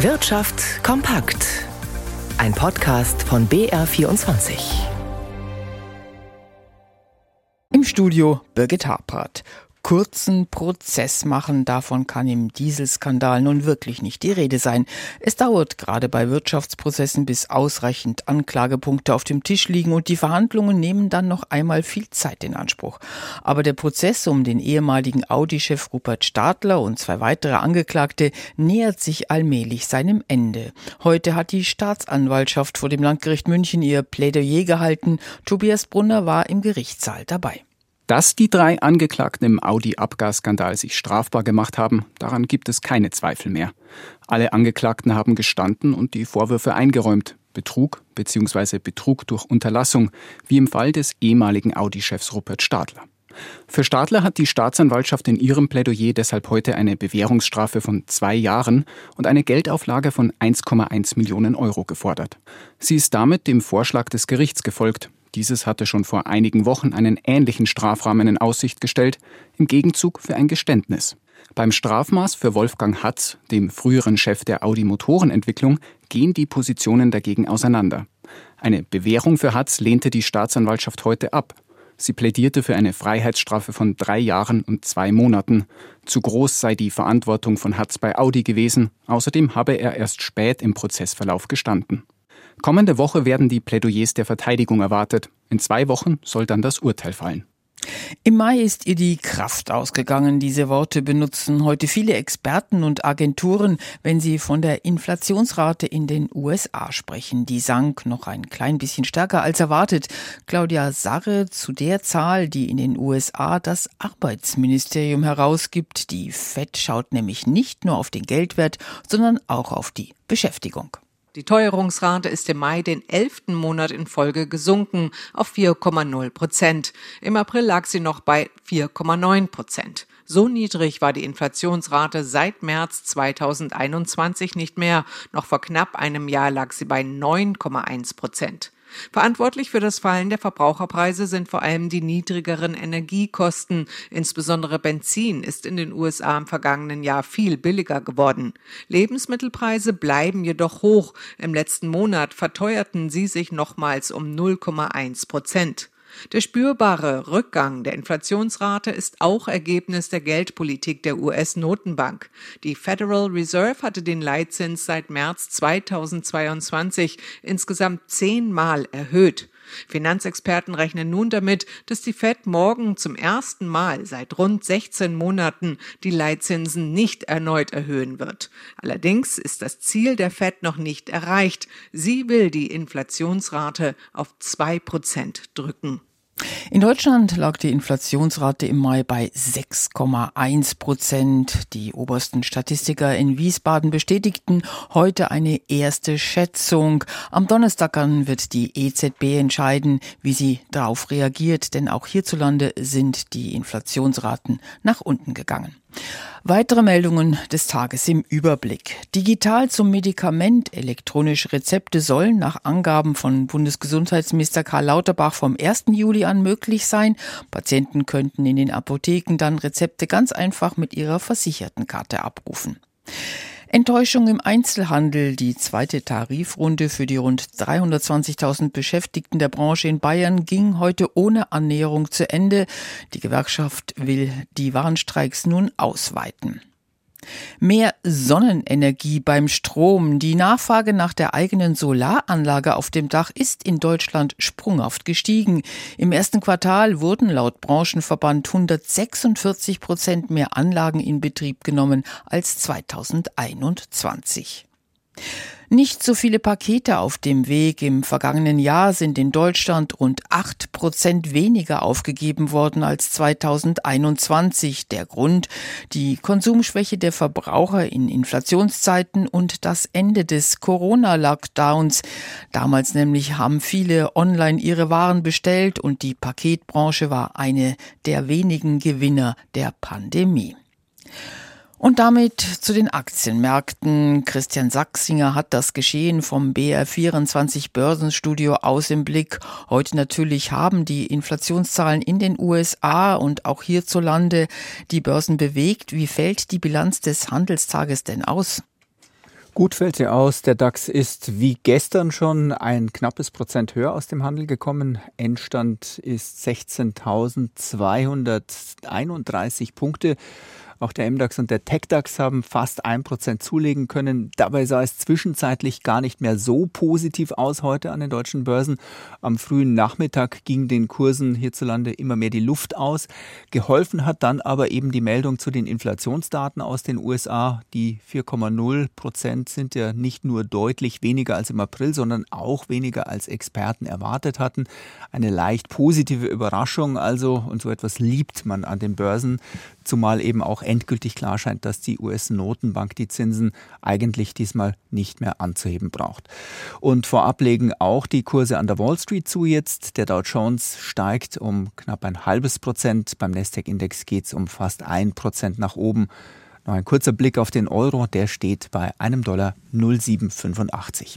Wirtschaft kompakt. Ein Podcast von BR24. Im Studio Birgit Harpert kurzen Prozess machen. Davon kann im Dieselskandal nun wirklich nicht die Rede sein. Es dauert gerade bei Wirtschaftsprozessen, bis ausreichend Anklagepunkte auf dem Tisch liegen und die Verhandlungen nehmen dann noch einmal viel Zeit in Anspruch. Aber der Prozess um den ehemaligen Audi-Chef Rupert Stadler und zwei weitere Angeklagte nähert sich allmählich seinem Ende. Heute hat die Staatsanwaltschaft vor dem Landgericht München ihr Plädoyer gehalten. Tobias Brunner war im Gerichtssaal dabei. Dass die drei Angeklagten im Audi-Abgasskandal sich strafbar gemacht haben, daran gibt es keine Zweifel mehr. Alle Angeklagten haben gestanden und die Vorwürfe eingeräumt. Betrug bzw. Betrug durch Unterlassung, wie im Fall des ehemaligen Audi-Chefs Rupert Stadler. Für Stadler hat die Staatsanwaltschaft in ihrem Plädoyer deshalb heute eine Bewährungsstrafe von zwei Jahren und eine Geldauflage von 1,1 Millionen Euro gefordert. Sie ist damit dem Vorschlag des Gerichts gefolgt. Dieses hatte schon vor einigen Wochen einen ähnlichen Strafrahmen in Aussicht gestellt, im Gegenzug für ein Geständnis. Beim Strafmaß für Wolfgang Hatz, dem früheren Chef der Audi Motorenentwicklung, gehen die Positionen dagegen auseinander. Eine Bewährung für Hatz lehnte die Staatsanwaltschaft heute ab. Sie plädierte für eine Freiheitsstrafe von drei Jahren und zwei Monaten. Zu groß sei die Verantwortung von Hatz bei Audi gewesen. Außerdem habe er erst spät im Prozessverlauf gestanden. Kommende Woche werden die Plädoyers der Verteidigung erwartet. In zwei Wochen soll dann das Urteil fallen. Im Mai ist ihr die Kraft ausgegangen. Diese Worte benutzen heute viele Experten und Agenturen, wenn sie von der Inflationsrate in den USA sprechen. Die sank noch ein klein bisschen stärker als erwartet. Claudia Sarre zu der Zahl, die in den USA das Arbeitsministerium herausgibt. Die FED schaut nämlich nicht nur auf den Geldwert, sondern auch auf die Beschäftigung. Die Teuerungsrate ist im Mai den elften Monat in Folge gesunken auf 4,0 Prozent. Im April lag sie noch bei 4,9 Prozent. So niedrig war die Inflationsrate seit März 2021 nicht mehr. Noch vor knapp einem Jahr lag sie bei 9,1 Prozent. Verantwortlich für das Fallen der Verbraucherpreise sind vor allem die niedrigeren Energiekosten. Insbesondere Benzin ist in den USA im vergangenen Jahr viel billiger geworden. Lebensmittelpreise bleiben jedoch hoch. Im letzten Monat verteuerten sie sich nochmals um 0,1 Prozent. Der spürbare Rückgang der Inflationsrate ist auch Ergebnis der Geldpolitik der US-Notenbank. Die Federal Reserve hatte den Leitzins seit März 2022 insgesamt zehnmal erhöht. Finanzexperten rechnen nun damit, dass die Fed morgen zum ersten Mal seit rund 16 Monaten die Leitzinsen nicht erneut erhöhen wird. Allerdings ist das Ziel der Fed noch nicht erreicht. Sie will die Inflationsrate auf zwei Prozent drücken. In Deutschland lag die Inflationsrate im Mai bei 6,1 Prozent. Die obersten Statistiker in Wiesbaden bestätigten heute eine erste Schätzung. Am Donnerstag dann wird die EZB entscheiden, wie sie darauf reagiert, denn auch hierzulande sind die Inflationsraten nach unten gegangen. Weitere Meldungen des Tages im Überblick. Digital zum Medikament. Elektronische Rezepte sollen nach Angaben von Bundesgesundheitsminister Karl Lauterbach vom 1. Juli an möglich sein. Patienten könnten in den Apotheken dann Rezepte ganz einfach mit ihrer Versichertenkarte abrufen. Enttäuschung im Einzelhandel. Die zweite Tarifrunde für die rund 320.000 Beschäftigten der Branche in Bayern ging heute ohne Annäherung zu Ende. Die Gewerkschaft will die Warnstreiks nun ausweiten. Mehr Sonnenenergie beim Strom. Die Nachfrage nach der eigenen Solaranlage auf dem Dach ist in Deutschland sprunghaft gestiegen. Im ersten Quartal wurden laut Branchenverband 146 Prozent mehr Anlagen in Betrieb genommen als 2021. Nicht so viele Pakete auf dem Weg. Im vergangenen Jahr sind in Deutschland rund acht Prozent weniger aufgegeben worden als 2021. Der Grund die Konsumschwäche der Verbraucher in Inflationszeiten und das Ende des Corona-Lockdowns. Damals nämlich haben viele online ihre Waren bestellt und die Paketbranche war eine der wenigen Gewinner der Pandemie. Und damit zu den Aktienmärkten. Christian Sachsinger hat das Geschehen vom BR24 Börsenstudio aus im Blick. Heute natürlich haben die Inflationszahlen in den USA und auch hierzulande die Börsen bewegt. Wie fällt die Bilanz des Handelstages denn aus? Gut fällt sie aus. Der DAX ist wie gestern schon ein knappes Prozent höher aus dem Handel gekommen. Endstand ist 16.231 Punkte. Auch der MDAX und der TechDAX haben fast ein Prozent zulegen können. Dabei sah es zwischenzeitlich gar nicht mehr so positiv aus heute an den deutschen Börsen. Am frühen Nachmittag ging den Kursen hierzulande immer mehr die Luft aus. Geholfen hat dann aber eben die Meldung zu den Inflationsdaten aus den USA. Die 4,0 Prozent sind ja nicht nur deutlich weniger als im April, sondern auch weniger als Experten erwartet hatten. Eine leicht positive Überraschung also und so etwas liebt man an den Börsen, zumal eben auch endgültig klar scheint, dass die US-Notenbank die Zinsen eigentlich diesmal nicht mehr anzuheben braucht. Und vorab legen auch die Kurse an der Wall Street zu jetzt. Der Dow Jones steigt um knapp ein halbes Prozent. Beim Nasdaq-Index geht es um fast ein Prozent nach oben. Noch ein kurzer Blick auf den Euro, der steht bei einem Dollar 0,785.